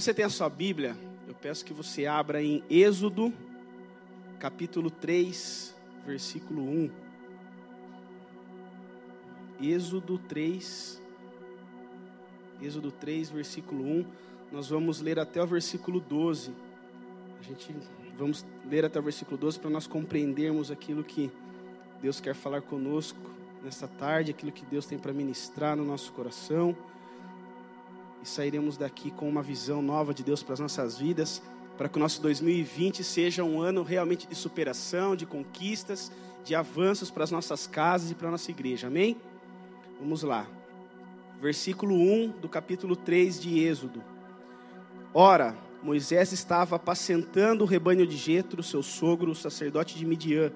você tem a sua Bíblia, eu peço que você abra em Êxodo, capítulo 3, versículo 1. Êxodo 3, Êxodo 3, versículo 1. Nós vamos ler até o versículo 12. A gente vamos ler até o versículo 12 para nós compreendermos aquilo que Deus quer falar conosco nesta tarde, aquilo que Deus tem para ministrar no nosso coração. E sairemos daqui com uma visão nova de Deus para as nossas vidas, para que o nosso 2020 seja um ano realmente de superação, de conquistas, de avanços para as nossas casas e para a nossa igreja. Amém? Vamos lá. Versículo 1 do capítulo 3 de Êxodo. Ora, Moisés estava apacentando o rebanho de Jetro, seu sogro, o sacerdote de Midian.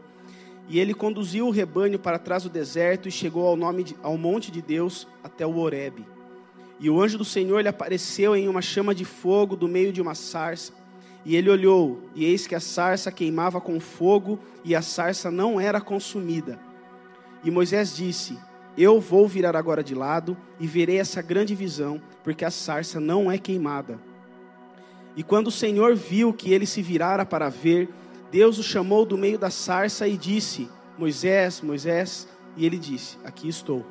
E ele conduziu o rebanho para trás do deserto e chegou ao, nome de, ao monte de Deus até o Horebe. E o anjo do Senhor lhe apareceu em uma chama de fogo do meio de uma sarça. E ele olhou, e eis que a sarça queimava com fogo, e a sarça não era consumida. E Moisés disse: Eu vou virar agora de lado e verei essa grande visão, porque a sarça não é queimada. E quando o Senhor viu que ele se virara para ver, Deus o chamou do meio da sarça e disse: Moisés, Moisés. E ele disse: Aqui estou.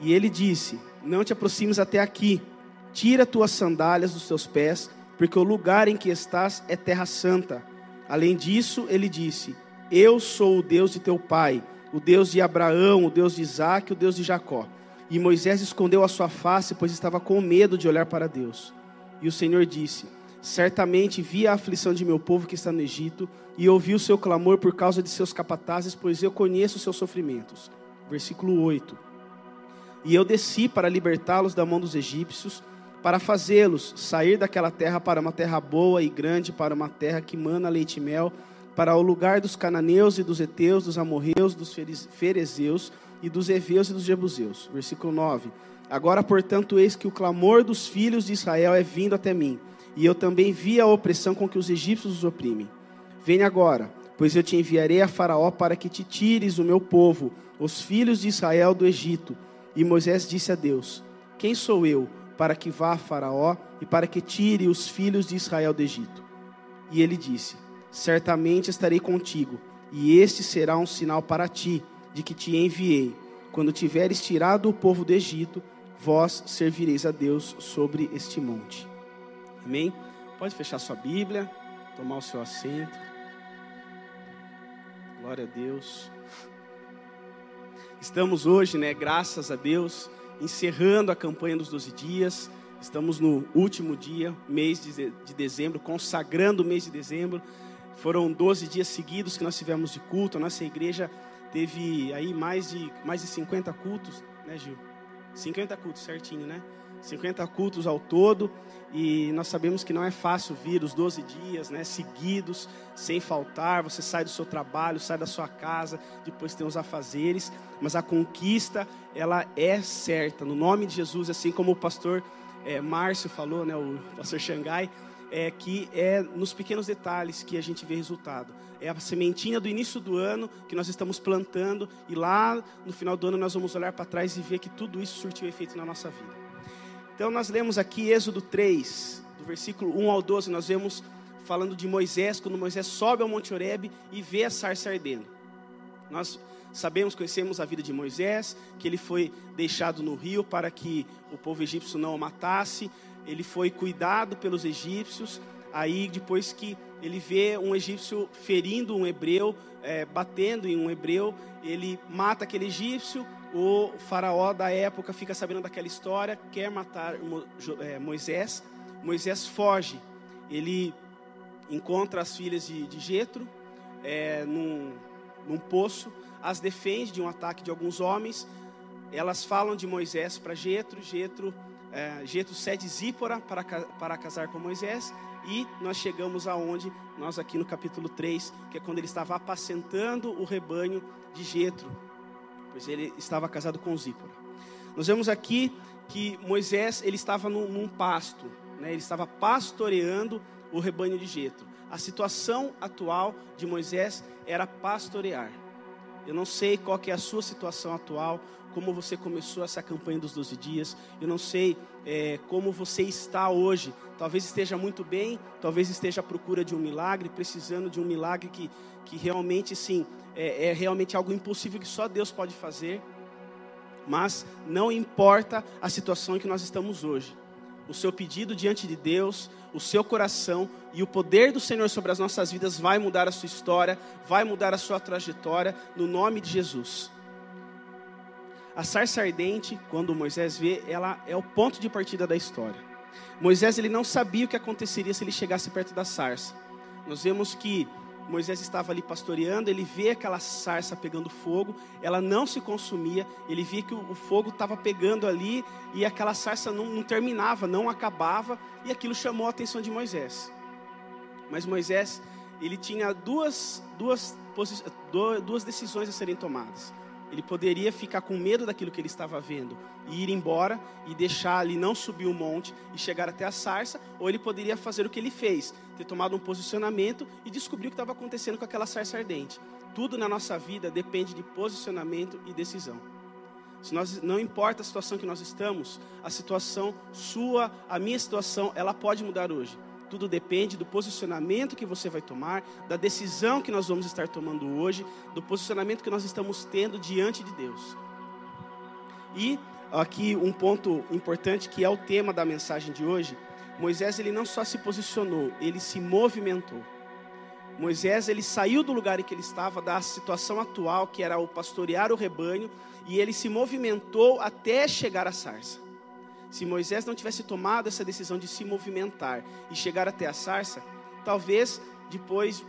E ele disse: Não te aproximes até aqui. Tira tuas sandálias dos teus pés, porque o lugar em que estás é terra santa. Além disso, ele disse: Eu sou o Deus de teu pai, o Deus de Abraão, o Deus de Isaac, o Deus de Jacó. E Moisés escondeu a sua face, pois estava com medo de olhar para Deus. E o Senhor disse: Certamente vi a aflição de meu povo que está no Egito, e ouvi o seu clamor por causa de seus capatazes, pois eu conheço os seus sofrimentos. Versículo 8. E eu desci para libertá-los da mão dos egípcios, para fazê-los sair daquela terra para uma terra boa e grande, para uma terra que mana leite e mel, para o lugar dos cananeus e dos heteus, dos amorreus, dos ferezeus e dos heveus e dos jebuseus. Versículo 9. Agora, portanto, eis que o clamor dos filhos de Israel é vindo até mim e eu também vi a opressão com que os egípcios os oprimem. Venha agora, pois eu te enviarei a Faraó para que te tires o meu povo, os filhos de Israel do Egito. E Moisés disse a Deus: Quem sou eu para que vá a Faraó e para que tire os filhos de Israel do Egito? E ele disse: Certamente estarei contigo, e este será um sinal para ti de que te enviei. Quando tiveres tirado o povo do Egito, vós servireis a Deus sobre este monte. Amém? Pode fechar sua Bíblia, tomar o seu assento. Glória a Deus. Estamos hoje, né, graças a Deus, encerrando a campanha dos 12 dias. Estamos no último dia, mês de, de dezembro, consagrando o mês de dezembro. Foram 12 dias seguidos que nós tivemos de culto. A nossa igreja teve aí mais de, mais de 50 cultos, né, Gil? 50 cultos certinho, né? 50 cultos ao todo, e nós sabemos que não é fácil vir os 12 dias, né, seguidos, sem faltar. Você sai do seu trabalho, sai da sua casa, depois tem os afazeres, mas a conquista, ela é certa, no nome de Jesus, assim como o pastor é, Márcio falou, né, o pastor Xangai, é que é nos pequenos detalhes que a gente vê resultado. É a sementinha do início do ano que nós estamos plantando, e lá no final do ano nós vamos olhar para trás e ver que tudo isso surtiu efeito na nossa vida. Então nós lemos aqui Êxodo 3, do versículo 1 ao 12, nós vemos falando de Moisés, quando Moisés sobe ao Monte Horebe e vê a sarça ardendo. Nós sabemos, conhecemos a vida de Moisés, que ele foi deixado no rio para que o povo egípcio não o matasse, ele foi cuidado pelos egípcios, aí depois que ele vê um egípcio ferindo um hebreu, é, batendo em um hebreu, ele mata aquele egípcio, o faraó da época fica sabendo daquela história, quer matar é, Moisés. Moisés foge. Ele encontra as filhas de, de Jetro é, num, num poço, as defende de um ataque de alguns homens. Elas falam de Moisés para Jetro. Jetro, é, Jetro cede Zípora para, para casar com Moisés. E nós chegamos aonde? Nós aqui no capítulo 3, que é quando ele estava apacentando o rebanho de Jetro pois ele estava casado com Zípora. Nós vemos aqui que Moisés ele estava num, num pasto, né? ele estava pastoreando o rebanho de Jetro. A situação atual de Moisés era pastorear. Eu não sei qual é a sua situação atual, como você começou essa campanha dos 12 dias. Eu não sei é, como você está hoje. Talvez esteja muito bem, talvez esteja à procura de um milagre, precisando de um milagre que, que realmente, sim, é, é realmente algo impossível que só Deus pode fazer. Mas não importa a situação em que nós estamos hoje. O seu pedido diante de Deus, o seu coração e o poder do Senhor sobre as nossas vidas vai mudar a sua história, vai mudar a sua trajetória, no nome de Jesus. A sarça ardente, quando Moisés vê, ela é o ponto de partida da história. Moisés ele não sabia o que aconteceria se ele chegasse perto da sarça. Nós vemos que Moisés estava ali pastoreando, ele vê aquela sarça pegando fogo, ela não se consumia, ele via que o, fogo estava pegando ali e aquela sarça não, não, terminava, não acabava, e aquilo chamou a atenção de Moisés. Mas Moisés, ele tinha duas, duas, duas decisões a serem tomadas. Ele poderia ficar com medo daquilo que ele estava vendo e ir embora e deixar ali não subir o monte e chegar até a sarça, ou ele poderia fazer o que ele fez, ter tomado um posicionamento e descobrir o que estava acontecendo com aquela sarça ardente. Tudo na nossa vida depende de posicionamento e decisão. Se nós, não importa a situação que nós estamos, a situação sua, a minha situação, ela pode mudar hoje. Tudo depende do posicionamento que você vai tomar, da decisão que nós vamos estar tomando hoje, do posicionamento que nós estamos tendo diante de Deus. E aqui um ponto importante que é o tema da mensagem de hoje. Moisés ele não só se posicionou, ele se movimentou. Moisés ele saiu do lugar em que ele estava, da situação atual, que era o pastorear o rebanho, e ele se movimentou até chegar à sarça. Se Moisés não tivesse tomado essa decisão de se movimentar e chegar até a sarça, talvez depois,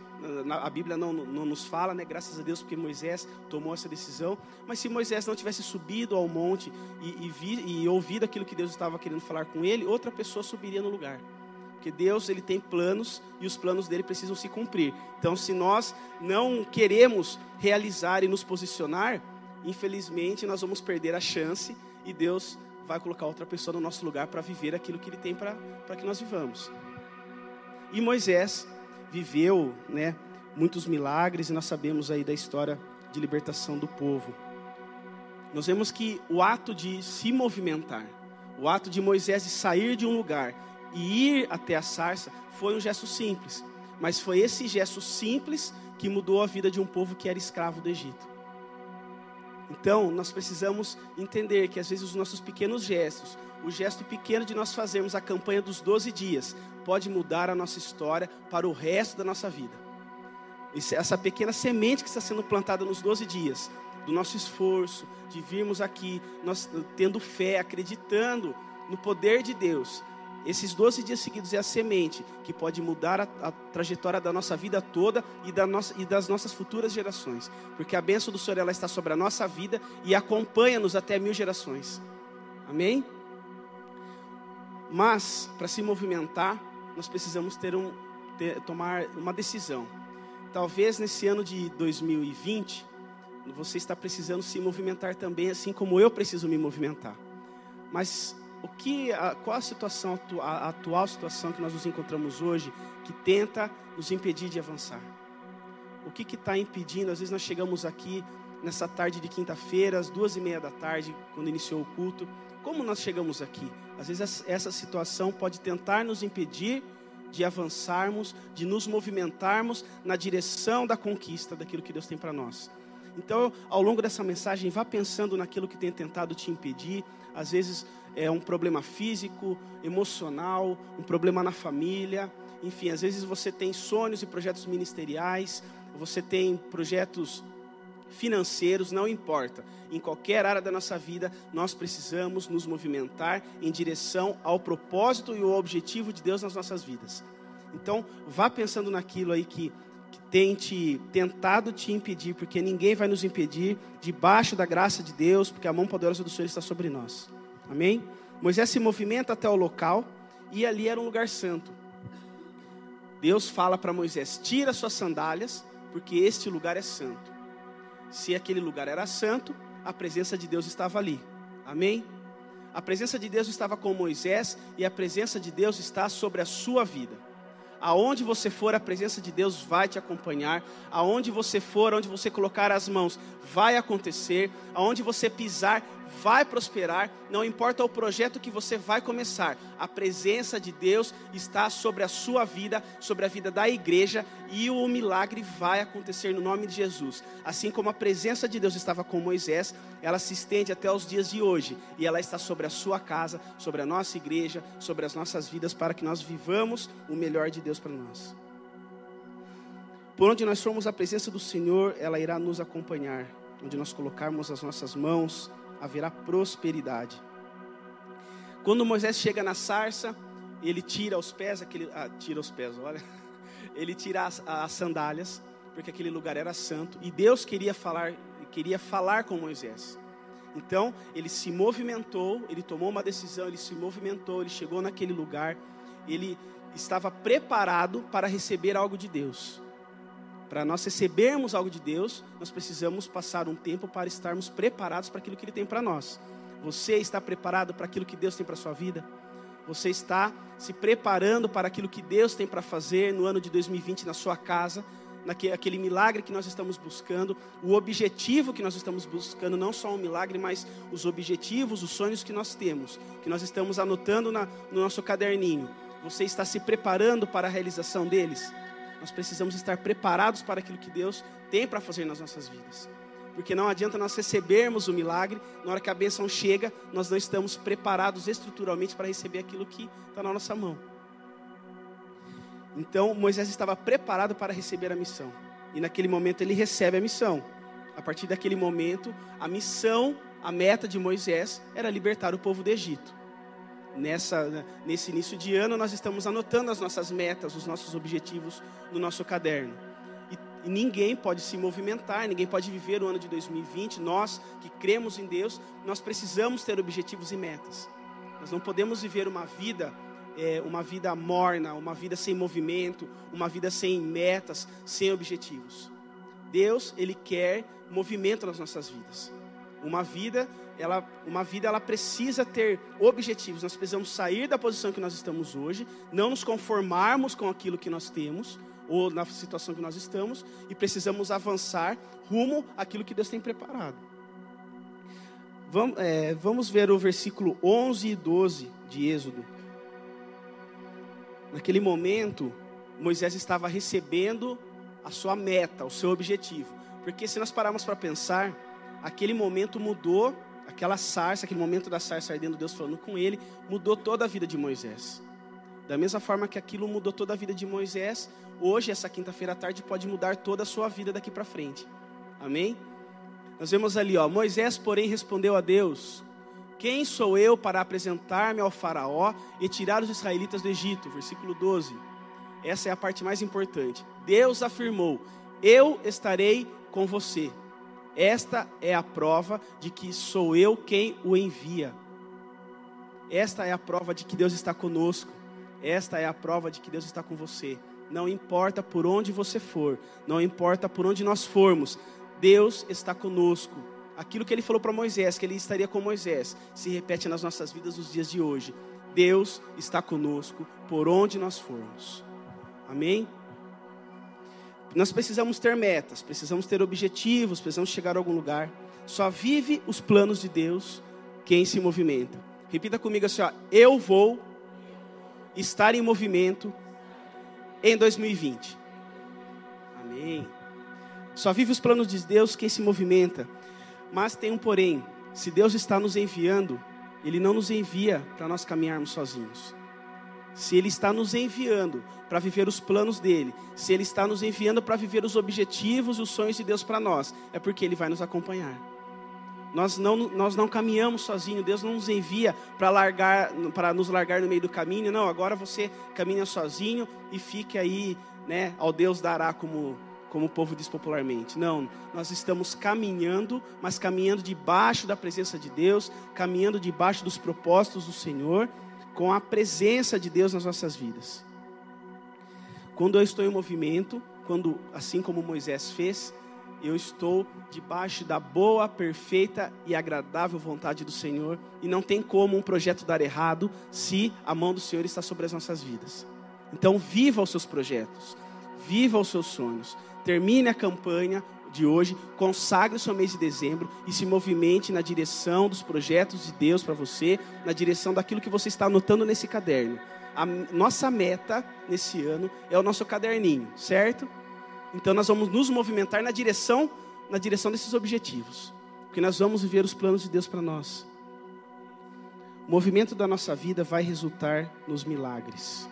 a Bíblia não, não nos fala, né? graças a Deus, porque Moisés tomou essa decisão, mas se Moisés não tivesse subido ao monte e, e, vi, e ouvido aquilo que Deus estava querendo falar com ele, outra pessoa subiria no lugar. Porque Deus ele tem planos e os planos dele precisam se cumprir. Então, se nós não queremos realizar e nos posicionar, infelizmente nós vamos perder a chance e Deus vai colocar outra pessoa no nosso lugar para viver aquilo que Ele tem para que nós vivamos. E Moisés viveu, né, muitos milagres e nós sabemos aí da história de libertação do povo. Nós vemos que o ato de se movimentar, o ato de Moisés de sair de um lugar e ir até a sarça foi um gesto simples, mas foi esse gesto simples que mudou a vida de um povo que era escravo do Egito. Então, nós precisamos entender que às vezes os nossos pequenos gestos, o gesto pequeno de nós fazermos a campanha dos 12 dias, pode mudar a nossa história para o resto da nossa vida. Essa pequena semente que está sendo plantada nos 12 dias, do nosso esforço, de virmos aqui, nós tendo fé, acreditando no poder de Deus, esses 12 dias seguidos é a semente que pode mudar a, a trajetória da nossa vida toda e, da nossa, e, das nossas futuras gerações. Porque a bênção do Senhor ela está sobre a nossa vida e acompanha-nos até mil gerações. Amém? Mas, para se movimentar, nós precisamos ter um, ter, tomar uma decisão. Talvez nesse ano de 2020, você está precisando se movimentar também, assim como eu preciso me movimentar. Mas o que, a, qual a situação, a atual situação que nós nos encontramos hoje que tenta nos impedir de avançar? O que está impedindo? Às vezes nós chegamos aqui nessa tarde de quinta-feira, às duas e meia da tarde, quando iniciou o culto. Como nós chegamos aqui? Às vezes essa situação pode tentar nos impedir de avançarmos, de nos movimentarmos na direção da conquista daquilo que Deus tem para nós. Então, ao longo dessa mensagem, vá pensando naquilo que tem tentado te impedir. Às vezes é um problema físico, emocional, um problema na família. Enfim, às vezes você tem sonhos e projetos ministeriais, você tem projetos financeiros, não importa. Em qualquer área da nossa vida, nós precisamos nos movimentar em direção ao propósito e ao objetivo de Deus nas nossas vidas. Então, vá pensando naquilo aí que, que tem te tentado te impedir, porque ninguém vai nos impedir, debaixo da graça de Deus, porque a mão poderosa do Senhor está sobre nós. Amém? Moisés se movimenta até o local e ali era um lugar santo. Deus fala para Moisés: tira suas sandálias, porque este lugar é santo. Se aquele lugar era santo, a presença de Deus estava ali. Amém? A presença de Deus estava com Moisés e a presença de Deus está sobre a sua vida. Aonde você for, a presença de Deus vai te acompanhar. Aonde você for, onde você colocar as mãos, vai acontecer. Aonde você pisar, vai prosperar, não importa o projeto que você vai começar, a presença de Deus está sobre a sua vida, sobre a vida da igreja, e o milagre vai acontecer no nome de Jesus. Assim como a presença de Deus estava com Moisés, ela se estende até os dias de hoje, e ela está sobre a sua casa, sobre a nossa igreja, sobre as nossas vidas, para que nós vivamos o melhor de Deus para nós. Por onde nós formos a presença do Senhor, ela irá nos acompanhar. Onde nós colocarmos as nossas mãos, haverá prosperidade. Quando Moisés chega na sarça, ele tira os pés, aquele, ah, tira os pés, olha, ele tira as, as sandálias, porque aquele lugar era santo, e Deus queria falar, queria falar com Moisés. Então, ele se movimentou, ele tomou uma decisão, ele se movimentou, ele chegou naquele lugar, ele estava preparado para receber algo de Deus. Para nós recebermos algo de Deus, nós precisamos passar um tempo para estarmos preparados para aquilo que Ele tem para nós. Você está preparado para aquilo que Deus tem para a sua vida? Você está se preparando para aquilo que Deus tem para fazer no ano de 2020 na sua casa, naquele aquele milagre que nós estamos buscando, o objetivo que nós estamos buscando, não só um milagre, mas os objetivos, os sonhos que nós temos, que nós estamos anotando na, no nosso caderninho. Você está se preparando para a realização deles? Nós precisamos estar preparados para aquilo que Deus tem para fazer nas nossas vidas. Porque não adianta nós recebermos o milagre, na hora que a bênção chega, nós não estamos preparados estruturalmente para receber aquilo que está na nossa mão. Então Moisés estava preparado para receber a missão. E naquele momento ele recebe a missão. A partir daquele momento, a missão, a meta de Moisés era libertar o povo do Egito nessa, nesse início de ano, nós estamos anotando as nossas metas, os nossos objetivos no nosso caderno. E, e, ninguém pode se movimentar, ninguém pode viver o ano de 2020. Nós que cremos em Deus, nós precisamos ter objetivos e metas. Nós não podemos viver uma vida, é, uma vida morna, uma vida sem movimento, uma vida sem metas, sem objetivos. Deus, Ele quer movimento nas nossas vidas. Uma vida ela, uma vida ela precisa ter objetivos. Nós precisamos sair da posição que nós estamos hoje, não nos conformarmos com aquilo que nós temos ou na situação que nós estamos e precisamos avançar rumo àquilo que Deus tem preparado. Vamos, é, vamos ver o versículo 11 e 12 de Êxodo. Naquele momento, Moisés estava recebendo a sua meta, o seu objetivo. Porque se nós pararmos para pensar, aquele momento mudou aquela sarça, aquele momento da sarça ardendo, Deus falando com ele, mudou toda a vida de Moisés. Da mesma forma que aquilo mudou toda a vida de Moisés, hoje, essa quinta-feira à tarde, pode mudar toda a sua vida daqui para frente. Amém? Nós vemos ali, ó, Moisés, porém, respondeu a Deus: Quem sou eu para apresentar-me ao Faraó e tirar os israelitas do Egito? Versículo 12. Essa é a parte mais importante. Deus afirmou: Eu estarei com você esta é a prova de que sou eu quem o envia. Esta é a prova de que Deus está conosco. Esta é a prova de que Deus está com você. Não importa por onde você for, não importa por onde nós formos, Deus está conosco. Aquilo que ele falou para Moisés, que ele estaria com Moisés, se repete nas nossas vidas nos dias de hoje. Deus está conosco por onde nós formos. Amém? Nós precisamos ter metas, precisamos ter objetivos, precisamos chegar a algum lugar. Só vive os planos de Deus quem se movimenta. Repita comigo assim: ó, eu vou estar em movimento em 2020. Amém. Só vive os planos de Deus quem se movimenta. Mas tem um porém: se Deus está nos enviando, Ele não nos envia para nós caminharmos sozinhos se Ele está nos enviando para viver os planos dele, se Ele está nos enviando para viver os objetivos e os sonhos de Deus para nós, é porque Ele vai nos acompanhar. Nós não, nós não caminhamos sozinhos, Deus não nos envia para largar, para nos largar no meio do caminho. Não, agora você caminha sozinho e fique aí, né? Ao Deus dará como como o povo diz popularmente. Não, nós estamos caminhando, mas caminhando debaixo da presença de Deus, caminhando debaixo dos propósitos do Senhor com a presença de Deus nas nossas vidas. Quando eu estou em movimento, quando assim como Moisés fez, eu estou debaixo da boa, perfeita e agradável vontade do Senhor, e não tem como um projeto dar errado se a mão do Senhor está sobre as nossas vidas. Então, viva os seus projetos, viva os seus sonhos. Termine a campanha de hoje, consagre o seu mês de dezembro e se movimente na direção dos projetos de Deus para você, na direção daquilo que você está anotando nesse caderno. A nossa meta nesse ano é o nosso caderninho, certo? Então nós vamos nos movimentar na direção, na direção desses objetivos, porque nós vamos viver os planos de Deus para nós. O movimento da nossa vida vai resultar nos milagres.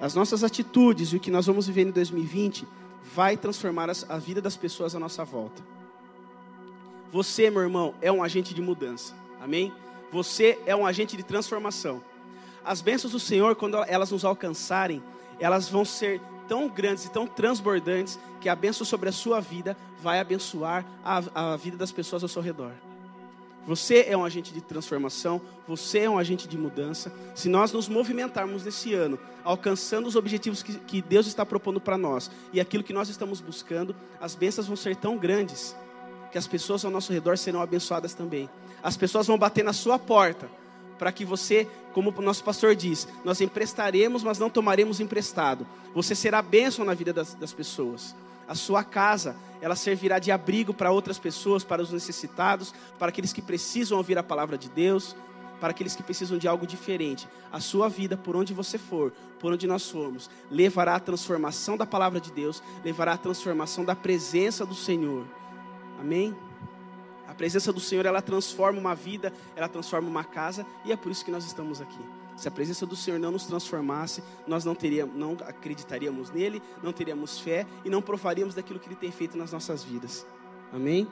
As nossas atitudes e o que nós vamos viver em 2020 vai transformar a vida das pessoas à nossa volta. Você, meu irmão, é um agente de mudança. Amém? Você é um agente de transformação. As bênçãos do Senhor, quando elas nos alcançarem, elas vão ser tão grandes e tão transbordantes que a bênção sobre a sua vida vai abençoar a, a vida das pessoas ao seu redor. Você é um agente de transformação, você é um agente de mudança. Se nós nos movimentarmos nesse ano, alcançando os objetivos que, que Deus está propondo para nós e aquilo que nós estamos buscando, as bênçãos vão ser tão grandes que as pessoas ao nosso redor serão abençoadas também. As pessoas vão bater na sua porta para que você, como o nosso pastor diz, nós emprestaremos, mas não tomaremos emprestado. Você será bênção na vida das, das pessoas a sua casa, ela servirá de abrigo para outras pessoas, para os necessitados, para aqueles que precisam ouvir a palavra de Deus, para aqueles que precisam de algo diferente. A sua vida, por onde você for, por onde nós formos, levará a transformação da palavra de Deus, levará a transformação da presença do Senhor. Amém? A presença do Senhor, ela transforma uma vida, ela transforma uma casa, e é por isso que nós estamos aqui. Se a presença do Senhor não nos transformasse, nós não teríamos, não acreditaríamos nele, não teríamos fé e não provaríamos daquilo que ele tem feito nas nossas vidas. Amém?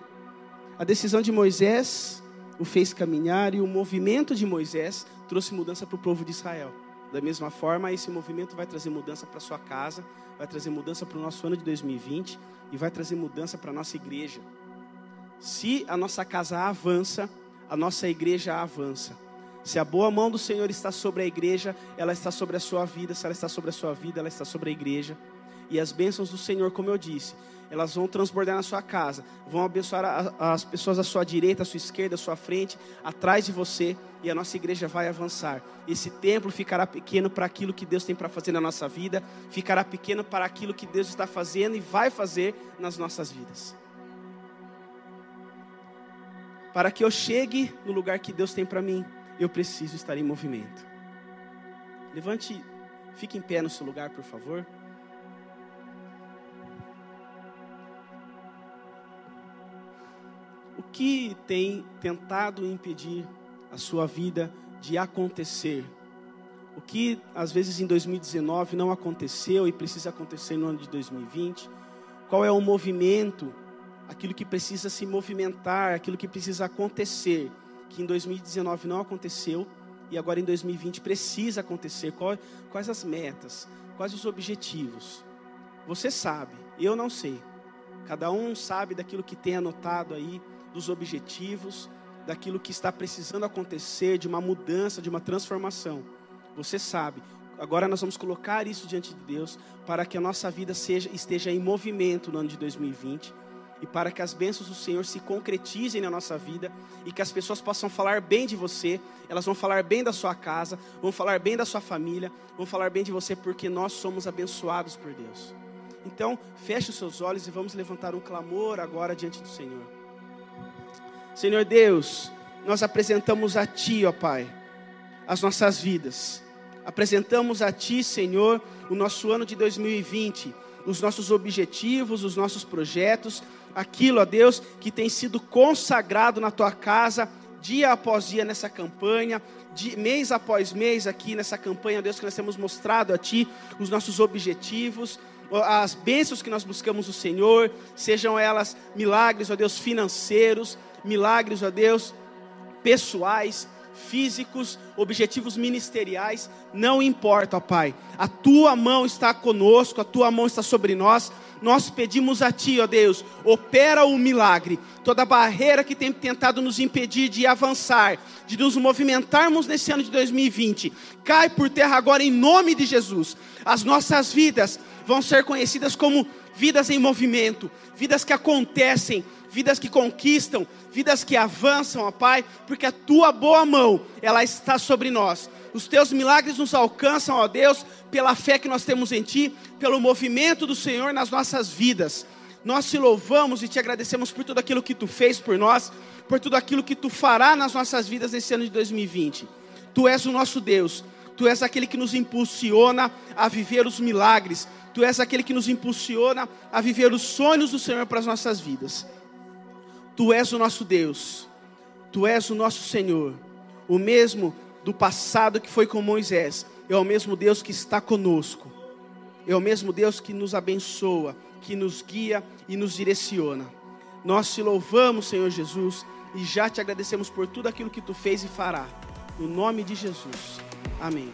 A decisão de Moisés o fez caminhar e o movimento de Moisés trouxe mudança para o povo de Israel. Da mesma forma, esse movimento vai trazer mudança para sua casa, vai trazer mudança para o nosso ano de 2020 e vai trazer mudança para a nossa igreja. Se a nossa casa avança, a nossa igreja avança. Se a boa mão do Senhor está sobre a igreja, ela está sobre a sua vida. Se ela está sobre a sua vida, ela está sobre a igreja. E as bênçãos do Senhor, como eu disse, elas vão transbordar na sua casa, vão abençoar a, as pessoas à sua direita, à sua esquerda, à sua frente, atrás de você, e a nossa igreja vai avançar. Esse templo ficará pequeno para aquilo que Deus tem para fazer na nossa vida, ficará pequeno para aquilo que Deus está fazendo e vai fazer nas nossas vidas. Para que eu chegue no lugar que Deus tem para mim, eu preciso estar em movimento. Levante, fique em pé no seu lugar, por favor. O que tem tentado impedir a sua vida de acontecer? O que às vezes em 2019 não aconteceu e precisa acontecer no ano de 2020? Qual é o movimento, aquilo que precisa se movimentar, aquilo que precisa acontecer? Que em 2019 não aconteceu e agora em 2020 precisa acontecer? Quais as metas? Quais os objetivos? Você sabe, eu não sei. Cada um sabe daquilo que tem anotado aí, dos objetivos, daquilo que está precisando acontecer, de uma mudança, de uma transformação. Você sabe. Agora nós vamos colocar isso diante de Deus para que a nossa vida seja, esteja em movimento no ano de 2020 e para que as bênçãos do Senhor se concretizem na nossa vida e que as pessoas possam falar bem de você, elas vão falar bem da sua casa, vão falar bem da sua família, vão falar bem de você porque nós somos abençoados por Deus. Então, feche os seus olhos e vamos levantar um clamor agora diante do Senhor. Senhor Deus, nós apresentamos a Ti, ó Pai, as nossas vidas. Apresentamos a Ti, Senhor, o nosso ano de 2020, os nossos objetivos, os nossos projetos, aquilo, ó Deus, que tem sido consagrado na tua casa, dia após dia nessa campanha, de, mês após mês aqui nessa campanha, ó Deus, que nós temos mostrado a Ti os nossos objetivos, as bênçãos que nós buscamos do Senhor, sejam elas milagres, ó Deus, financeiros, milagres, ó Deus, pessoais, físicos, objetivos ministeriais, não importa, ó Pai. A tua mão está conosco, a tua mão está sobre nós. Nós pedimos a Ti, ó Deus, opera o milagre. Toda barreira que tem tentado nos impedir de avançar, de nos movimentarmos nesse ano de 2020, cai por terra agora em nome de Jesus. As nossas vidas vão ser conhecidas como vidas em movimento, vidas que acontecem, vidas que conquistam, vidas que avançam, ó Pai, porque a tua boa mão, ela está sobre nós. Os teus milagres nos alcançam, ó Deus, pela fé que nós temos em Ti, pelo movimento do Senhor nas nossas vidas. Nós te louvamos e te agradecemos por tudo aquilo que Tu fez por nós, por tudo aquilo que Tu fará nas nossas vidas nesse ano de 2020. Tu és o nosso Deus, Tu és aquele que nos impulsiona a viver os milagres, Tu és aquele que nos impulsiona a viver os sonhos do Senhor para as nossas vidas. Tu és o nosso Deus, Tu és o nosso Senhor, o mesmo do passado que foi com Moisés, é o mesmo Deus que está conosco, é o mesmo Deus que nos abençoa, que nos guia e nos direciona. Nós te louvamos, Senhor Jesus, e já te agradecemos por tudo aquilo que tu fez e fará. No nome de Jesus. Amém.